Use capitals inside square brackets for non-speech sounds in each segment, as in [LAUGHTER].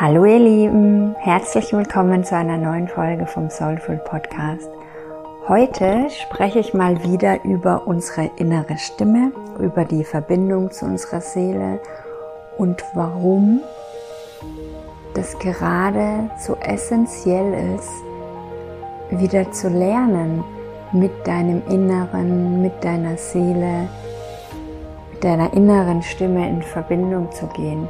Hallo ihr Lieben, herzlich willkommen zu einer neuen Folge vom Soulful Podcast. Heute spreche ich mal wieder über unsere innere Stimme, über die Verbindung zu unserer Seele und warum das gerade so essentiell ist, wieder zu lernen, mit deinem Inneren, mit deiner Seele, mit deiner inneren Stimme in Verbindung zu gehen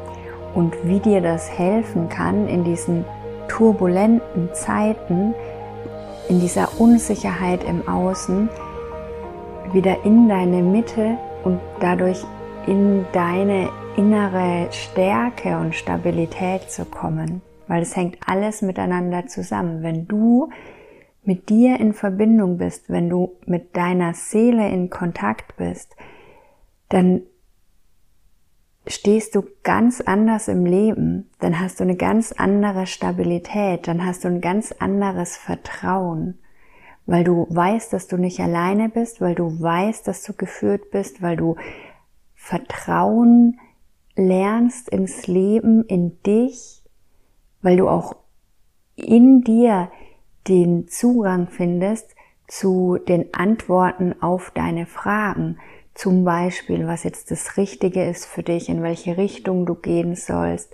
und wie dir das helfen kann in diesen turbulenten Zeiten, in dieser Unsicherheit im Außen, wieder in deine Mitte und dadurch in deine innere Stärke und Stabilität zu kommen. Weil es hängt alles miteinander zusammen. Wenn du mit dir in Verbindung bist, wenn du mit deiner Seele in Kontakt bist, dann stehst du ganz anders im Leben, dann hast du eine ganz andere Stabilität, dann hast du ein ganz anderes Vertrauen, weil du weißt, dass du nicht alleine bist, weil du weißt, dass du geführt bist, weil du Vertrauen lernst ins Leben, in dich, weil du auch in dir den Zugang findest zu den Antworten auf deine Fragen, zum Beispiel, was jetzt das Richtige ist für dich, in welche Richtung du gehen sollst.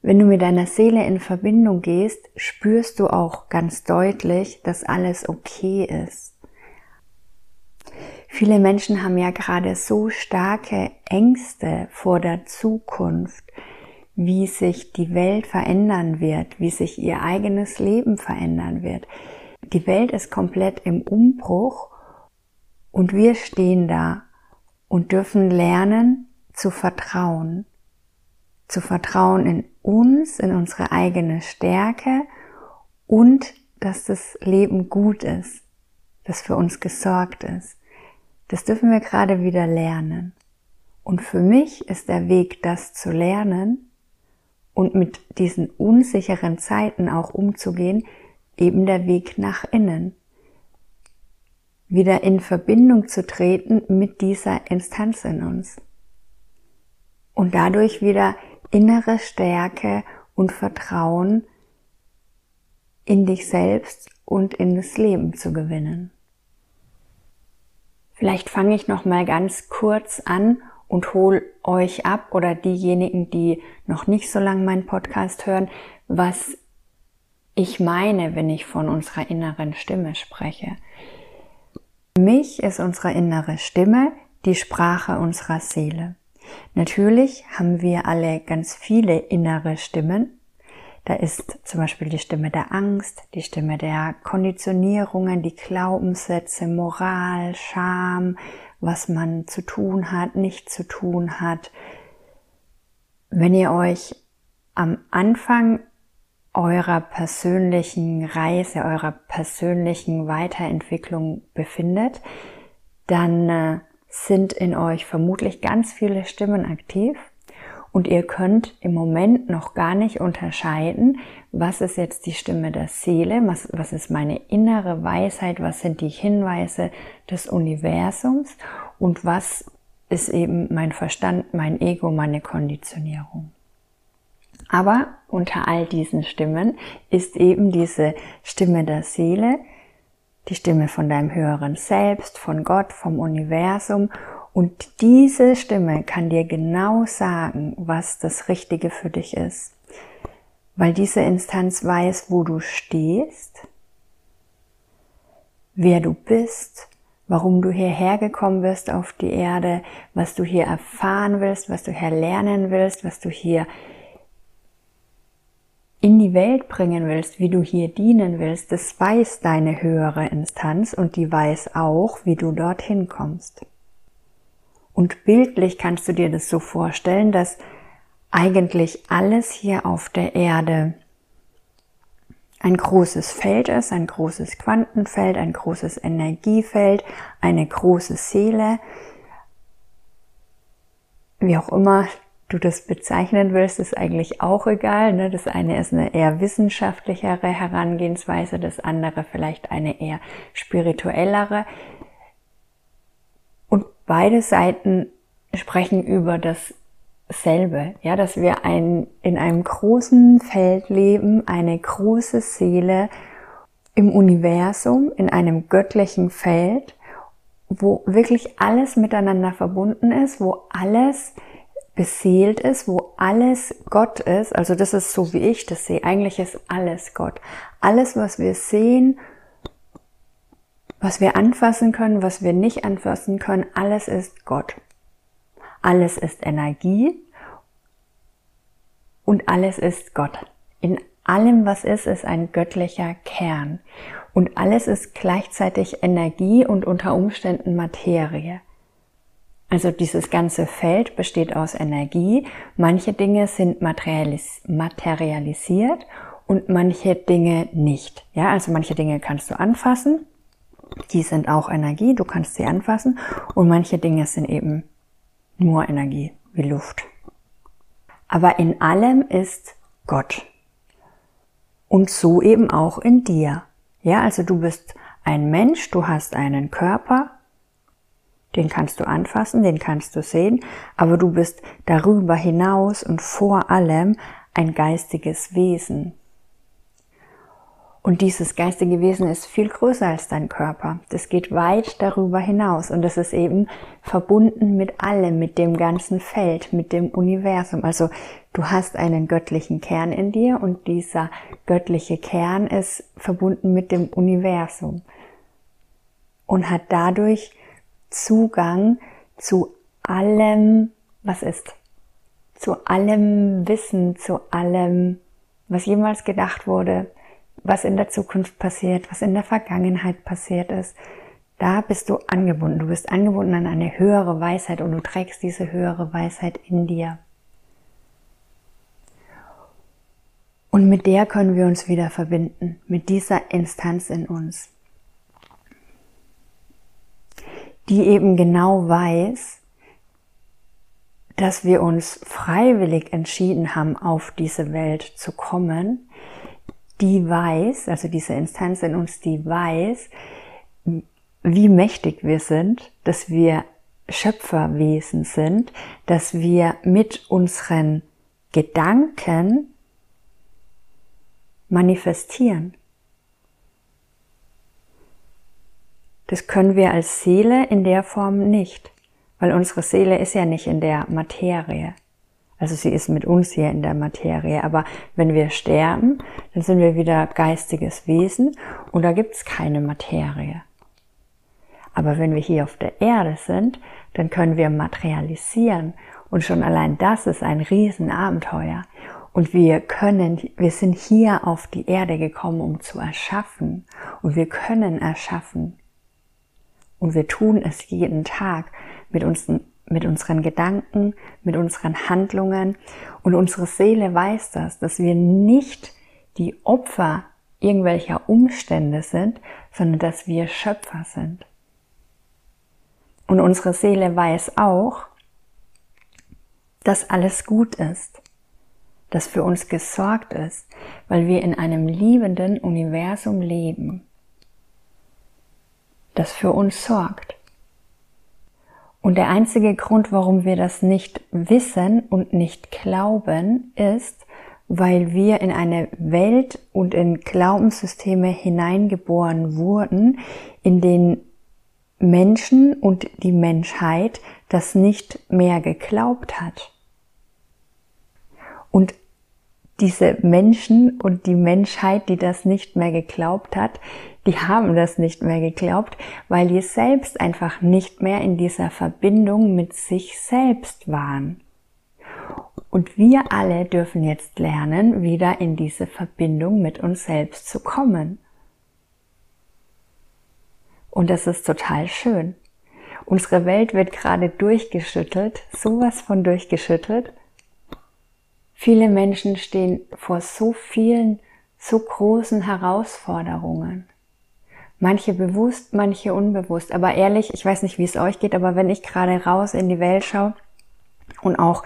Wenn du mit deiner Seele in Verbindung gehst, spürst du auch ganz deutlich, dass alles okay ist. Viele Menschen haben ja gerade so starke Ängste vor der Zukunft, wie sich die Welt verändern wird, wie sich ihr eigenes Leben verändern wird. Die Welt ist komplett im Umbruch und wir stehen da und dürfen lernen zu vertrauen. Zu vertrauen in uns, in unsere eigene Stärke und dass das Leben gut ist, dass für uns gesorgt ist. Das dürfen wir gerade wieder lernen. Und für mich ist der Weg, das zu lernen und mit diesen unsicheren Zeiten auch umzugehen, eben der Weg nach innen wieder in Verbindung zu treten mit dieser Instanz in uns. Und dadurch wieder innere Stärke und Vertrauen in dich selbst und in das Leben zu gewinnen. Vielleicht fange ich noch mal ganz kurz an und hol euch ab oder diejenigen, die noch nicht so lange meinen Podcast hören, was ich meine, wenn ich von unserer inneren Stimme spreche. Mich ist unsere innere Stimme die Sprache unserer Seele. Natürlich haben wir alle ganz viele innere Stimmen. Da ist zum Beispiel die Stimme der Angst, die Stimme der Konditionierungen, die Glaubenssätze, Moral, Scham, was man zu tun hat, nicht zu tun hat. Wenn ihr euch am Anfang eurer persönlichen Reise, eurer persönlichen Weiterentwicklung befindet, dann äh, sind in euch vermutlich ganz viele Stimmen aktiv und ihr könnt im Moment noch gar nicht unterscheiden, was ist jetzt die Stimme der Seele, was, was ist meine innere Weisheit, was sind die Hinweise des Universums und was ist eben mein Verstand, mein Ego, meine Konditionierung. Aber unter all diesen Stimmen ist eben diese Stimme der Seele, die Stimme von deinem höheren Selbst, von Gott, vom Universum. Und diese Stimme kann dir genau sagen, was das Richtige für dich ist. Weil diese Instanz weiß, wo du stehst, wer du bist, warum du hierher gekommen bist auf die Erde, was du hier erfahren willst, was du hier lernen willst, was du hier in die Welt bringen willst, wie du hier dienen willst, das weiß deine höhere Instanz und die weiß auch, wie du dorthin kommst. Und bildlich kannst du dir das so vorstellen, dass eigentlich alles hier auf der Erde ein großes Feld ist, ein großes Quantenfeld, ein großes Energiefeld, eine große Seele, wie auch immer du das bezeichnen willst, ist eigentlich auch egal. Ne? Das eine ist eine eher wissenschaftlichere Herangehensweise, das andere vielleicht eine eher spirituellere. Und beide Seiten sprechen über das dasselbe, ja, dass wir ein, in einem großen Feld leben, eine große Seele im Universum, in einem göttlichen Feld, wo wirklich alles miteinander verbunden ist, wo alles beseelt ist, wo alles Gott ist. Also das ist so, wie ich das sehe. Eigentlich ist alles Gott. Alles, was wir sehen, was wir anfassen können, was wir nicht anfassen können, alles ist Gott. Alles ist Energie und alles ist Gott. In allem, was ist, ist ein göttlicher Kern. Und alles ist gleichzeitig Energie und unter Umständen Materie. Also dieses ganze Feld besteht aus Energie. Manche Dinge sind materialis materialisiert und manche Dinge nicht. Ja, also manche Dinge kannst du anfassen. Die sind auch Energie. Du kannst sie anfassen. Und manche Dinge sind eben nur Energie, wie Luft. Aber in allem ist Gott. Und so eben auch in dir. Ja, also du bist ein Mensch, du hast einen Körper, den kannst du anfassen, den kannst du sehen, aber du bist darüber hinaus und vor allem ein geistiges Wesen. Und dieses geistige Wesen ist viel größer als dein Körper. Das geht weit darüber hinaus und das ist eben verbunden mit allem, mit dem ganzen Feld, mit dem Universum. Also du hast einen göttlichen Kern in dir und dieser göttliche Kern ist verbunden mit dem Universum und hat dadurch Zugang zu allem, was ist. Zu allem Wissen, zu allem, was jemals gedacht wurde, was in der Zukunft passiert, was in der Vergangenheit passiert ist. Da bist du angebunden. Du bist angebunden an eine höhere Weisheit und du trägst diese höhere Weisheit in dir. Und mit der können wir uns wieder verbinden, mit dieser Instanz in uns, die eben genau weiß, dass wir uns freiwillig entschieden haben, auf diese Welt zu kommen, die weiß, also diese Instanz in uns, die weiß, wie mächtig wir sind, dass wir Schöpferwesen sind, dass wir mit unseren Gedanken manifestieren. Das können wir als Seele in der Form nicht, weil unsere Seele ist ja nicht in der Materie. Also sie ist mit uns hier in der Materie. Aber wenn wir sterben, dann sind wir wieder geistiges Wesen und da gibt es keine Materie. Aber wenn wir hier auf der Erde sind, dann können wir materialisieren. Und schon allein das ist ein Riesenabenteuer. Und wir können, wir sind hier auf die Erde gekommen, um zu erschaffen. Und wir können erschaffen. Und wir tun es jeden Tag mit unseren mit unseren Gedanken, mit unseren Handlungen. Und unsere Seele weiß das, dass wir nicht die Opfer irgendwelcher Umstände sind, sondern dass wir Schöpfer sind. Und unsere Seele weiß auch, dass alles gut ist, dass für uns gesorgt ist, weil wir in einem liebenden Universum leben, das für uns sorgt. Und der einzige Grund, warum wir das nicht wissen und nicht glauben, ist, weil wir in eine Welt und in Glaubenssysteme hineingeboren wurden, in denen Menschen und die Menschheit das nicht mehr geglaubt hat. Und diese Menschen und die Menschheit, die das nicht mehr geglaubt hat, die haben das nicht mehr geglaubt, weil die selbst einfach nicht mehr in dieser Verbindung mit sich selbst waren. Und wir alle dürfen jetzt lernen, wieder in diese Verbindung mit uns selbst zu kommen. Und das ist total schön. Unsere Welt wird gerade durchgeschüttelt, sowas von durchgeschüttelt. Viele Menschen stehen vor so vielen, so großen Herausforderungen. Manche bewusst, manche unbewusst. Aber ehrlich, ich weiß nicht, wie es euch geht, aber wenn ich gerade raus in die Welt schaue und auch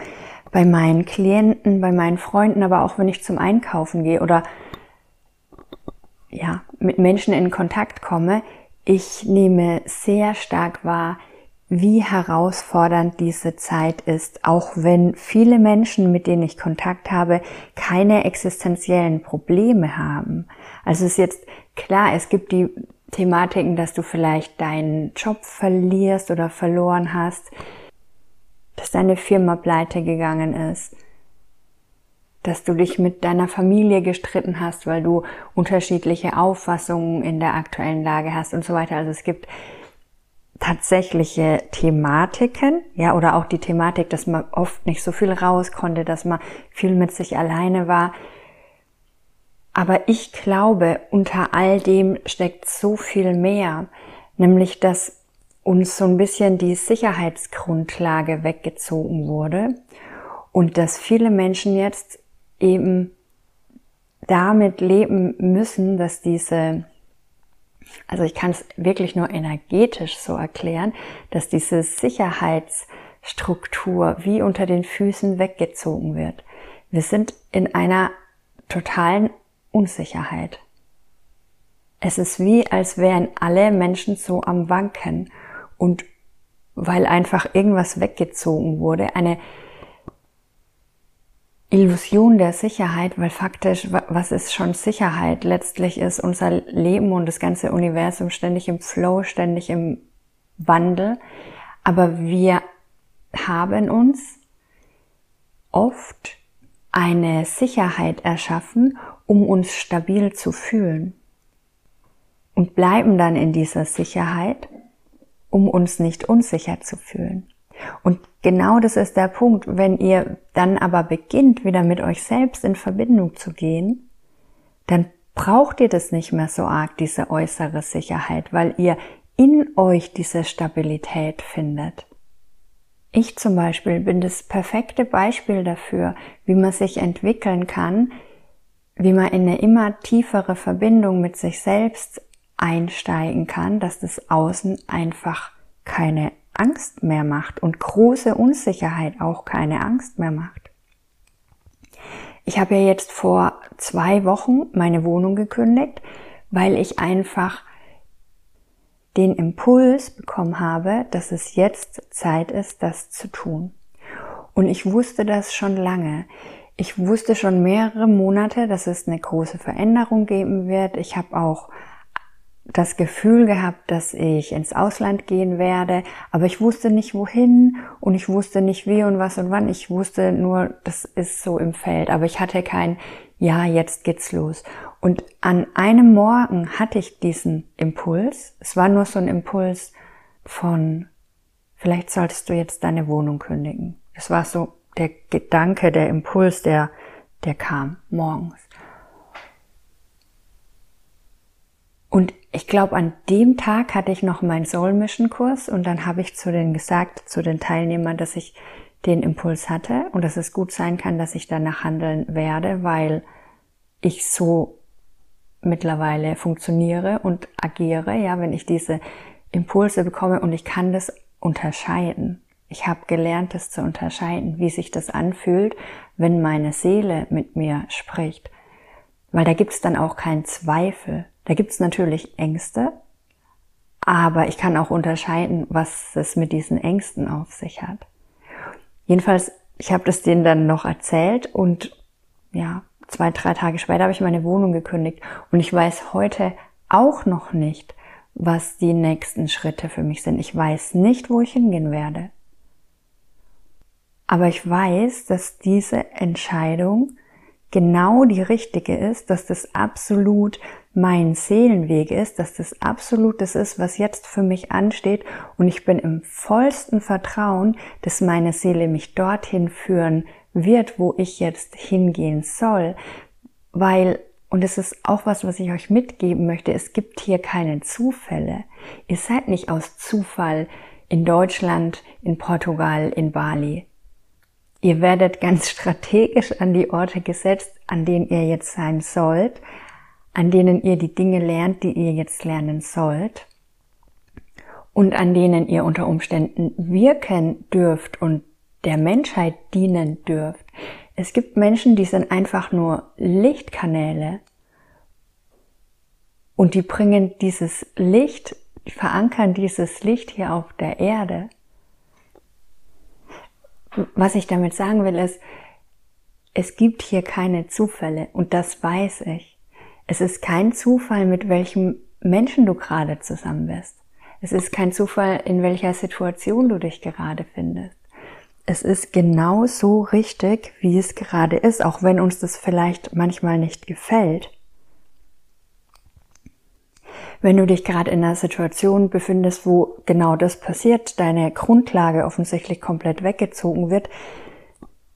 bei meinen Klienten, bei meinen Freunden, aber auch wenn ich zum Einkaufen gehe oder ja, mit Menschen in Kontakt komme, ich nehme sehr stark wahr, wie herausfordernd diese Zeit ist, auch wenn viele Menschen, mit denen ich Kontakt habe, keine existenziellen Probleme haben. Also es ist jetzt klar, es gibt die Thematiken, dass du vielleicht deinen Job verlierst oder verloren hast, dass deine Firma pleite gegangen ist, dass du dich mit deiner Familie gestritten hast, weil du unterschiedliche Auffassungen in der aktuellen Lage hast und so weiter. Also es gibt tatsächliche Thematiken, ja, oder auch die Thematik, dass man oft nicht so viel raus konnte, dass man viel mit sich alleine war. Aber ich glaube, unter all dem steckt so viel mehr, nämlich dass uns so ein bisschen die Sicherheitsgrundlage weggezogen wurde und dass viele Menschen jetzt eben damit leben müssen, dass diese, also ich kann es wirklich nur energetisch so erklären, dass diese Sicherheitsstruktur wie unter den Füßen weggezogen wird. Wir sind in einer totalen Unsicherheit. Es ist wie, als wären alle Menschen so am Wanken und weil einfach irgendwas weggezogen wurde, eine Illusion der Sicherheit, weil faktisch, was ist schon Sicherheit? Letztlich ist unser Leben und das ganze Universum ständig im Flow, ständig im Wandel. Aber wir haben uns oft eine Sicherheit erschaffen, um uns stabil zu fühlen. Und bleiben dann in dieser Sicherheit, um uns nicht unsicher zu fühlen. Und genau das ist der Punkt. Wenn ihr dann aber beginnt, wieder mit euch selbst in Verbindung zu gehen, dann braucht ihr das nicht mehr so arg, diese äußere Sicherheit, weil ihr in euch diese Stabilität findet. Ich zum Beispiel bin das perfekte Beispiel dafür, wie man sich entwickeln kann, wie man in eine immer tiefere Verbindung mit sich selbst einsteigen kann, dass das Außen einfach keine Angst mehr macht und große Unsicherheit auch keine Angst mehr macht. Ich habe ja jetzt vor zwei Wochen meine Wohnung gekündigt, weil ich einfach den Impuls bekommen habe, dass es jetzt Zeit ist, das zu tun. Und ich wusste das schon lange. Ich wusste schon mehrere Monate, dass es eine große Veränderung geben wird. Ich habe auch das Gefühl gehabt, dass ich ins Ausland gehen werde, aber ich wusste nicht wohin und ich wusste nicht wie und was und wann. Ich wusste nur, das ist so im Feld, aber ich hatte kein Ja, jetzt geht's los. Und an einem Morgen hatte ich diesen Impuls. Es war nur so ein Impuls von, vielleicht solltest du jetzt deine Wohnung kündigen. Es war so der Gedanke, der Impuls, der, der kam morgens. Und ich glaube, an dem Tag hatte ich noch meinen Soul Mission Kurs und dann habe ich zu den gesagt, zu den Teilnehmern, dass ich den Impuls hatte und dass es gut sein kann, dass ich danach handeln werde, weil ich so mittlerweile funktioniere und agiere, ja, wenn ich diese Impulse bekomme und ich kann das unterscheiden. Ich habe gelernt, das zu unterscheiden, wie sich das anfühlt, wenn meine Seele mit mir spricht. Weil da gibt es dann auch keinen Zweifel. Da gibt es natürlich Ängste, aber ich kann auch unterscheiden, was es mit diesen Ängsten auf sich hat. Jedenfalls, ich habe das denen dann noch erzählt und ja, zwei, drei Tage später habe ich meine Wohnung gekündigt und ich weiß heute auch noch nicht, was die nächsten Schritte für mich sind. Ich weiß nicht, wo ich hingehen werde. Aber ich weiß, dass diese Entscheidung genau die richtige ist, dass das absolut mein Seelenweg ist, dass das absolut das ist, was jetzt für mich ansteht und ich bin im vollsten Vertrauen, dass meine Seele mich dorthin führen wird, wo ich jetzt hingehen soll, weil und es ist auch was, was ich euch mitgeben möchte. Es gibt hier keine Zufälle. Ihr seid nicht aus Zufall in Deutschland, in Portugal, in Bali. Ihr werdet ganz strategisch an die Orte gesetzt, an denen ihr jetzt sein sollt, an denen ihr die Dinge lernt, die ihr jetzt lernen sollt und an denen ihr unter Umständen wirken dürft und der Menschheit dienen dürft. Es gibt Menschen, die sind einfach nur Lichtkanäle und die bringen dieses Licht verankern dieses Licht hier auf der Erde. Was ich damit sagen will, ist, es gibt hier keine Zufälle und das weiß ich. Es ist kein Zufall, mit welchem Menschen du gerade zusammen bist. Es ist kein Zufall, in welcher Situation du dich gerade findest. Es ist genau so richtig, wie es gerade ist, auch wenn uns das vielleicht manchmal nicht gefällt. Wenn du dich gerade in einer Situation befindest, wo genau das passiert, deine Grundlage offensichtlich komplett weggezogen wird,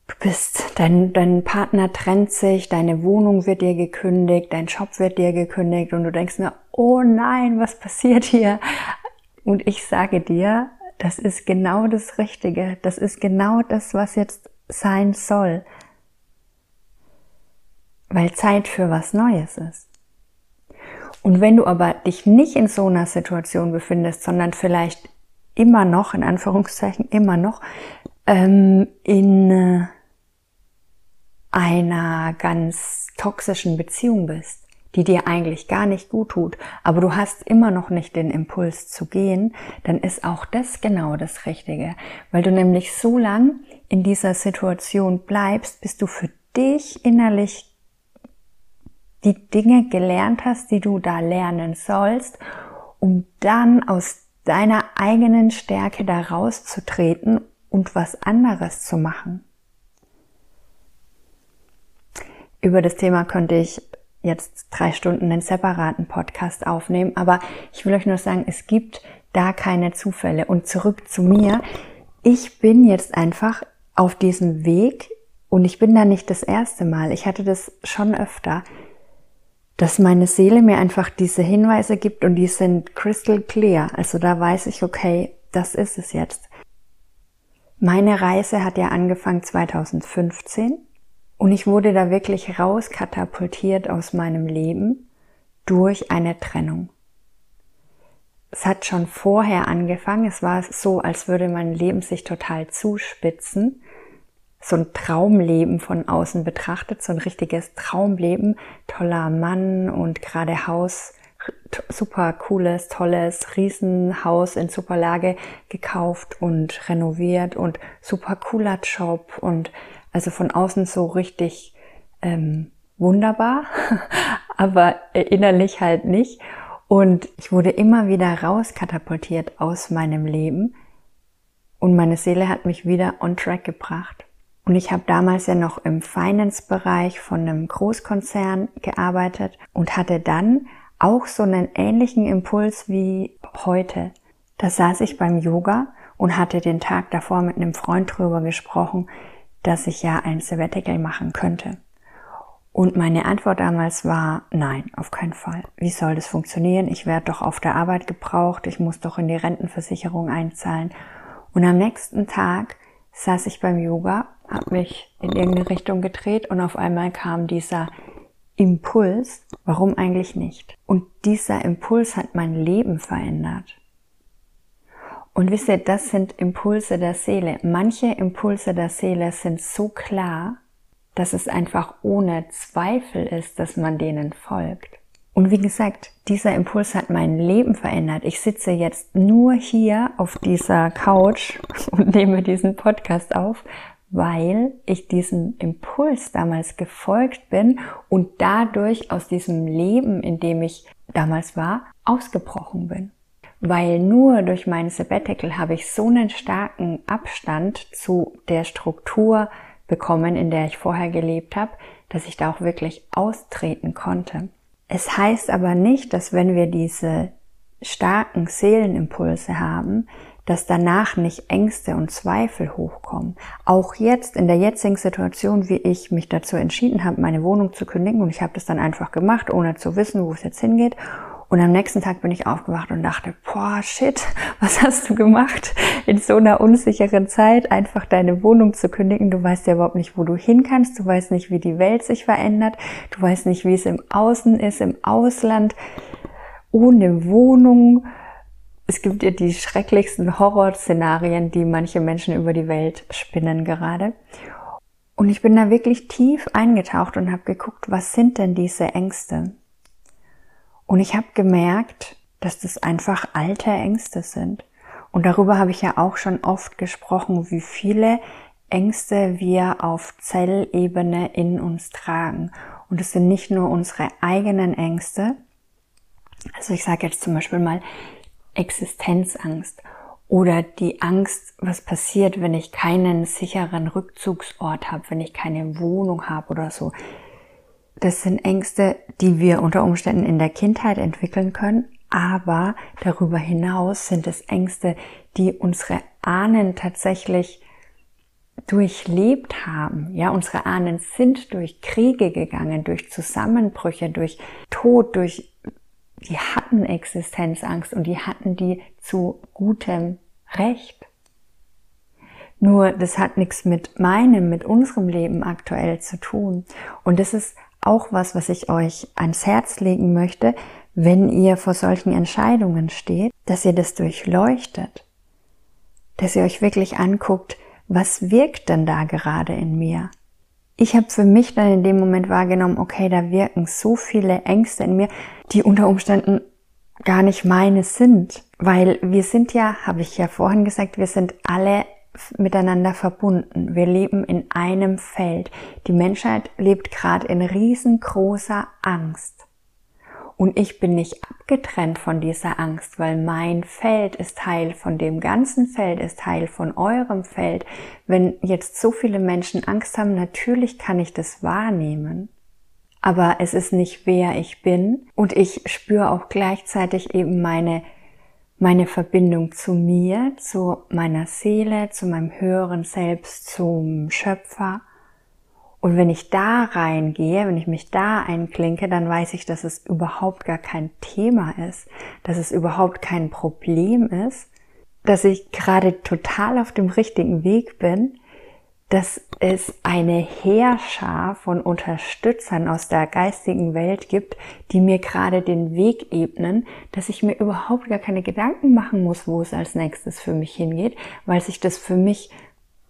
du bist, dein, dein Partner trennt sich, deine Wohnung wird dir gekündigt, dein Job wird dir gekündigt und du denkst mir, oh nein, was passiert hier? Und ich sage dir, das ist genau das Richtige. Das ist genau das, was jetzt sein soll. Weil Zeit für was Neues ist. Und wenn du aber dich nicht in so einer Situation befindest, sondern vielleicht immer noch, in Anführungszeichen, immer noch, ähm, in äh, einer ganz toxischen Beziehung bist, die dir eigentlich gar nicht gut tut, aber du hast immer noch nicht den Impuls zu gehen, dann ist auch das genau das Richtige, weil du nämlich so lang in dieser Situation bleibst, bis du für dich innerlich die Dinge gelernt hast, die du da lernen sollst, um dann aus deiner eigenen Stärke da rauszutreten und was anderes zu machen. Über das Thema könnte ich jetzt drei Stunden einen separaten Podcast aufnehmen, aber ich will euch nur sagen, es gibt da keine Zufälle. Und zurück zu mir. Ich bin jetzt einfach auf diesem Weg und ich bin da nicht das erste Mal. Ich hatte das schon öfter, dass meine Seele mir einfach diese Hinweise gibt und die sind crystal clear. Also da weiß ich, okay, das ist es jetzt. Meine Reise hat ja angefangen 2015 und ich wurde da wirklich rauskatapultiert aus meinem Leben durch eine Trennung. Es hat schon vorher angefangen. Es war so, als würde mein Leben sich total zuspitzen. So ein Traumleben von außen betrachtet, so ein richtiges Traumleben. Toller Mann und gerade Haus, super cooles, tolles Riesenhaus in super Lage gekauft und renoviert und super cooler Job und also von außen so richtig ähm, wunderbar, [LAUGHS] aber innerlich halt nicht. Und ich wurde immer wieder rauskatapultiert aus meinem Leben und meine Seele hat mich wieder on track gebracht. Und ich habe damals ja noch im Finance-Bereich von einem Großkonzern gearbeitet und hatte dann auch so einen ähnlichen Impuls wie heute. Da saß ich beim Yoga und hatte den Tag davor mit einem Freund drüber gesprochen, dass ich ja ein Sabbatical machen könnte. Und meine Antwort damals war, nein, auf keinen Fall. Wie soll das funktionieren? Ich werde doch auf der Arbeit gebraucht, ich muss doch in die Rentenversicherung einzahlen. Und am nächsten Tag saß ich beim Yoga, habe mich in irgendeine Richtung gedreht und auf einmal kam dieser Impuls, warum eigentlich nicht? Und dieser Impuls hat mein Leben verändert. Und wisst ihr, das sind Impulse der Seele. Manche Impulse der Seele sind so klar, dass es einfach ohne Zweifel ist, dass man denen folgt. Und wie gesagt, dieser Impuls hat mein Leben verändert. Ich sitze jetzt nur hier auf dieser Couch [LAUGHS] und nehme diesen Podcast auf, weil ich diesem Impuls damals gefolgt bin und dadurch aus diesem Leben, in dem ich damals war, ausgebrochen bin weil nur durch mein Sabbatical habe ich so einen starken Abstand zu der Struktur bekommen, in der ich vorher gelebt habe, dass ich da auch wirklich austreten konnte. Es heißt aber nicht, dass wenn wir diese starken Seelenimpulse haben, dass danach nicht Ängste und Zweifel hochkommen. Auch jetzt in der jetzigen Situation, wie ich mich dazu entschieden habe, meine Wohnung zu kündigen und ich habe das dann einfach gemacht, ohne zu wissen, wo es jetzt hingeht und am nächsten Tag bin ich aufgewacht und dachte, boah, shit, [LAUGHS] was hast du gemacht? In so einer unsicheren Zeit einfach deine Wohnung zu kündigen. Du weißt ja überhaupt nicht, wo du hin kannst. Du weißt nicht, wie die Welt sich verändert. Du weißt nicht, wie es im Außen ist, im Ausland, ohne Wohnung. Es gibt ja die schrecklichsten Horrorszenarien, die manche Menschen über die Welt spinnen gerade. Und ich bin da wirklich tief eingetaucht und habe geguckt, was sind denn diese Ängste? Und ich habe gemerkt, dass das einfach alte Ängste sind. Und darüber habe ich ja auch schon oft gesprochen, wie viele Ängste wir auf Zellebene in uns tragen. Und es sind nicht nur unsere eigenen Ängste. Also ich sage jetzt zum Beispiel mal Existenzangst oder die Angst, was passiert, wenn ich keinen sicheren Rückzugsort habe, wenn ich keine Wohnung habe oder so. Das sind Ängste, die wir unter Umständen in der Kindheit entwickeln können, aber darüber hinaus sind es Ängste, die unsere Ahnen tatsächlich durchlebt haben. Ja, unsere Ahnen sind durch Kriege gegangen, durch Zusammenbrüche, durch Tod, durch die hatten Existenzangst und die hatten die zu gutem Recht. Nur das hat nichts mit meinem, mit unserem Leben aktuell zu tun. Und das ist auch was, was ich euch ans Herz legen möchte, wenn ihr vor solchen Entscheidungen steht, dass ihr das durchleuchtet, dass ihr euch wirklich anguckt, was wirkt denn da gerade in mir? Ich habe für mich dann in dem Moment wahrgenommen, okay, da wirken so viele Ängste in mir, die unter Umständen gar nicht meine sind, weil wir sind ja, habe ich ja vorhin gesagt, wir sind alle miteinander verbunden. Wir leben in einem Feld. Die Menschheit lebt gerade in riesengroßer Angst. Und ich bin nicht abgetrennt von dieser Angst, weil mein Feld ist Teil von dem ganzen Feld, ist Teil von eurem Feld. Wenn jetzt so viele Menschen Angst haben, natürlich kann ich das wahrnehmen. Aber es ist nicht wer ich bin und ich spüre auch gleichzeitig eben meine meine Verbindung zu mir, zu meiner Seele, zu meinem höheren Selbst, zum Schöpfer. Und wenn ich da reingehe, wenn ich mich da einklinke, dann weiß ich, dass es überhaupt gar kein Thema ist, dass es überhaupt kein Problem ist, dass ich gerade total auf dem richtigen Weg bin, dass es eine Heerschar von Unterstützern aus der geistigen Welt gibt, die mir gerade den Weg ebnen, dass ich mir überhaupt gar keine Gedanken machen muss, wo es als nächstes für mich hingeht, weil sich das für mich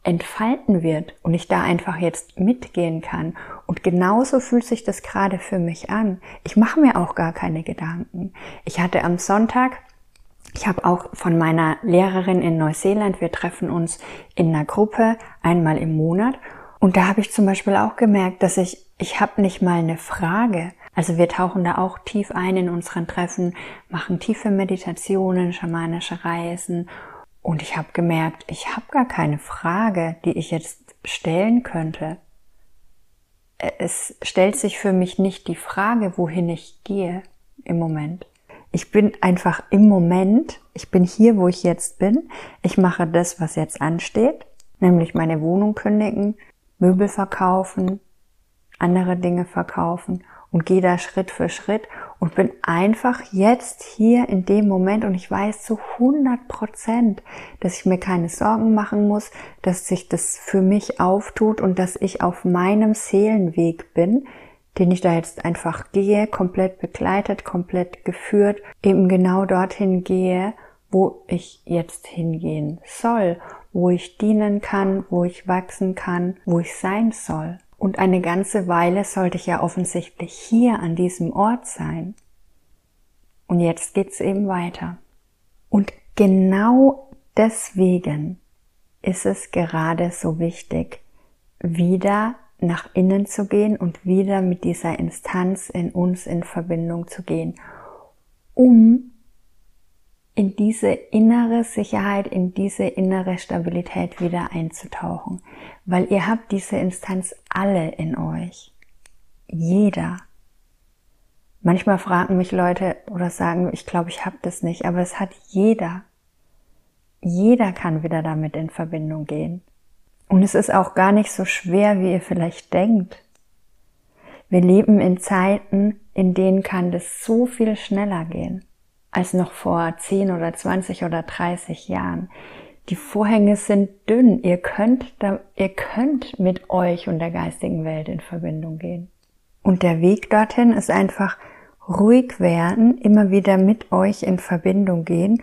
entfalten wird und ich da einfach jetzt mitgehen kann. Und genauso fühlt sich das gerade für mich an. Ich mache mir auch gar keine Gedanken. Ich hatte am Sonntag ich habe auch von meiner Lehrerin in Neuseeland, wir treffen uns in einer Gruppe einmal im Monat und da habe ich zum Beispiel auch gemerkt, dass ich, ich habe nicht mal eine Frage. Also wir tauchen da auch tief ein in unseren Treffen, machen tiefe Meditationen, schamanische Reisen und ich habe gemerkt, ich habe gar keine Frage, die ich jetzt stellen könnte. Es stellt sich für mich nicht die Frage, wohin ich gehe im Moment. Ich bin einfach im Moment, ich bin hier, wo ich jetzt bin. Ich mache das, was jetzt ansteht, nämlich meine Wohnung kündigen, Möbel verkaufen, andere Dinge verkaufen und gehe da Schritt für Schritt und bin einfach jetzt hier in dem Moment und ich weiß zu 100 Prozent, dass ich mir keine Sorgen machen muss, dass sich das für mich auftut und dass ich auf meinem Seelenweg bin, den ich da jetzt einfach gehe, komplett begleitet, komplett geführt, eben genau dorthin gehe, wo ich jetzt hingehen soll, wo ich dienen kann, wo ich wachsen kann, wo ich sein soll. Und eine ganze Weile sollte ich ja offensichtlich hier an diesem Ort sein. Und jetzt geht's eben weiter. Und genau deswegen ist es gerade so wichtig, wieder nach innen zu gehen und wieder mit dieser Instanz in uns in Verbindung zu gehen, um in diese innere Sicherheit, in diese innere Stabilität wieder einzutauchen. Weil ihr habt diese Instanz alle in euch. Jeder. Manchmal fragen mich Leute oder sagen, ich glaube, ich habe das nicht, aber es hat jeder. Jeder kann wieder damit in Verbindung gehen. Und es ist auch gar nicht so schwer, wie ihr vielleicht denkt. Wir leben in Zeiten, in denen kann das so viel schneller gehen als noch vor 10 oder 20 oder 30 Jahren. Die Vorhänge sind dünn. Ihr könnt, da, ihr könnt mit euch und der geistigen Welt in Verbindung gehen. Und der Weg dorthin ist einfach ruhig werden, immer wieder mit euch in Verbindung gehen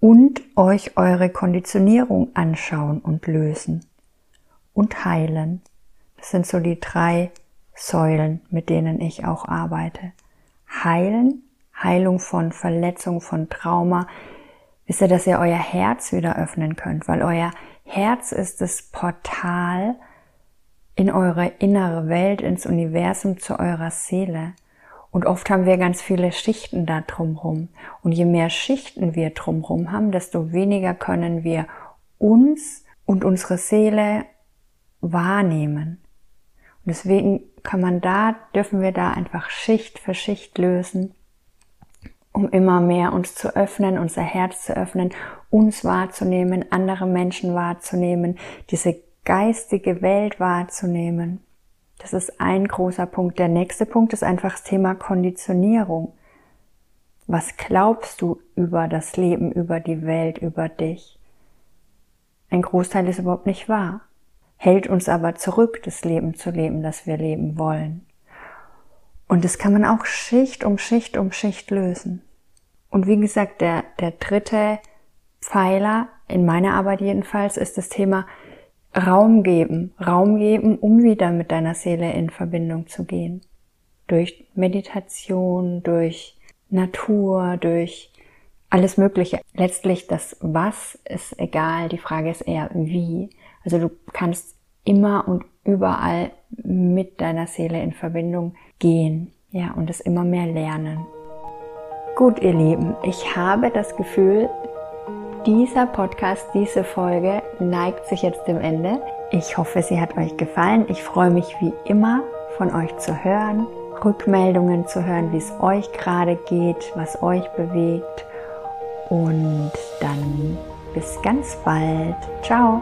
und euch eure Konditionierung anschauen und lösen und heilen. Das sind so die drei Säulen, mit denen ich auch arbeite. Heilen, Heilung von Verletzung, von Trauma, wisst ihr, dass ihr euer Herz wieder öffnen könnt, weil euer Herz ist das Portal in eure innere Welt, ins Universum, zu eurer Seele. Und oft haben wir ganz viele Schichten da drumherum. Und je mehr Schichten wir drumherum haben, desto weniger können wir uns und unsere Seele wahrnehmen. Und deswegen kann man da, dürfen wir da einfach Schicht für Schicht lösen, um immer mehr uns zu öffnen, unser Herz zu öffnen, uns wahrzunehmen, andere Menschen wahrzunehmen, diese geistige Welt wahrzunehmen. Das ist ein großer Punkt. Der nächste Punkt ist einfach das Thema Konditionierung. Was glaubst du über das Leben, über die Welt, über dich? Ein Großteil ist überhaupt nicht wahr, hält uns aber zurück, das Leben zu leben, das wir leben wollen. Und das kann man auch Schicht um Schicht um Schicht lösen. Und wie gesagt, der, der dritte Pfeiler in meiner Arbeit jedenfalls ist das Thema Raum geben, Raum geben, um wieder mit deiner Seele in Verbindung zu gehen. Durch Meditation, durch Natur, durch alles Mögliche. Letztlich das Was ist egal, die Frage ist eher wie. Also du kannst immer und überall mit deiner Seele in Verbindung gehen, ja, und es immer mehr lernen. Gut, ihr Lieben, ich habe das Gefühl, dieser Podcast, diese Folge neigt sich jetzt dem Ende. Ich hoffe, sie hat euch gefallen. Ich freue mich wie immer von euch zu hören, Rückmeldungen zu hören, wie es euch gerade geht, was euch bewegt. Und dann bis ganz bald. Ciao.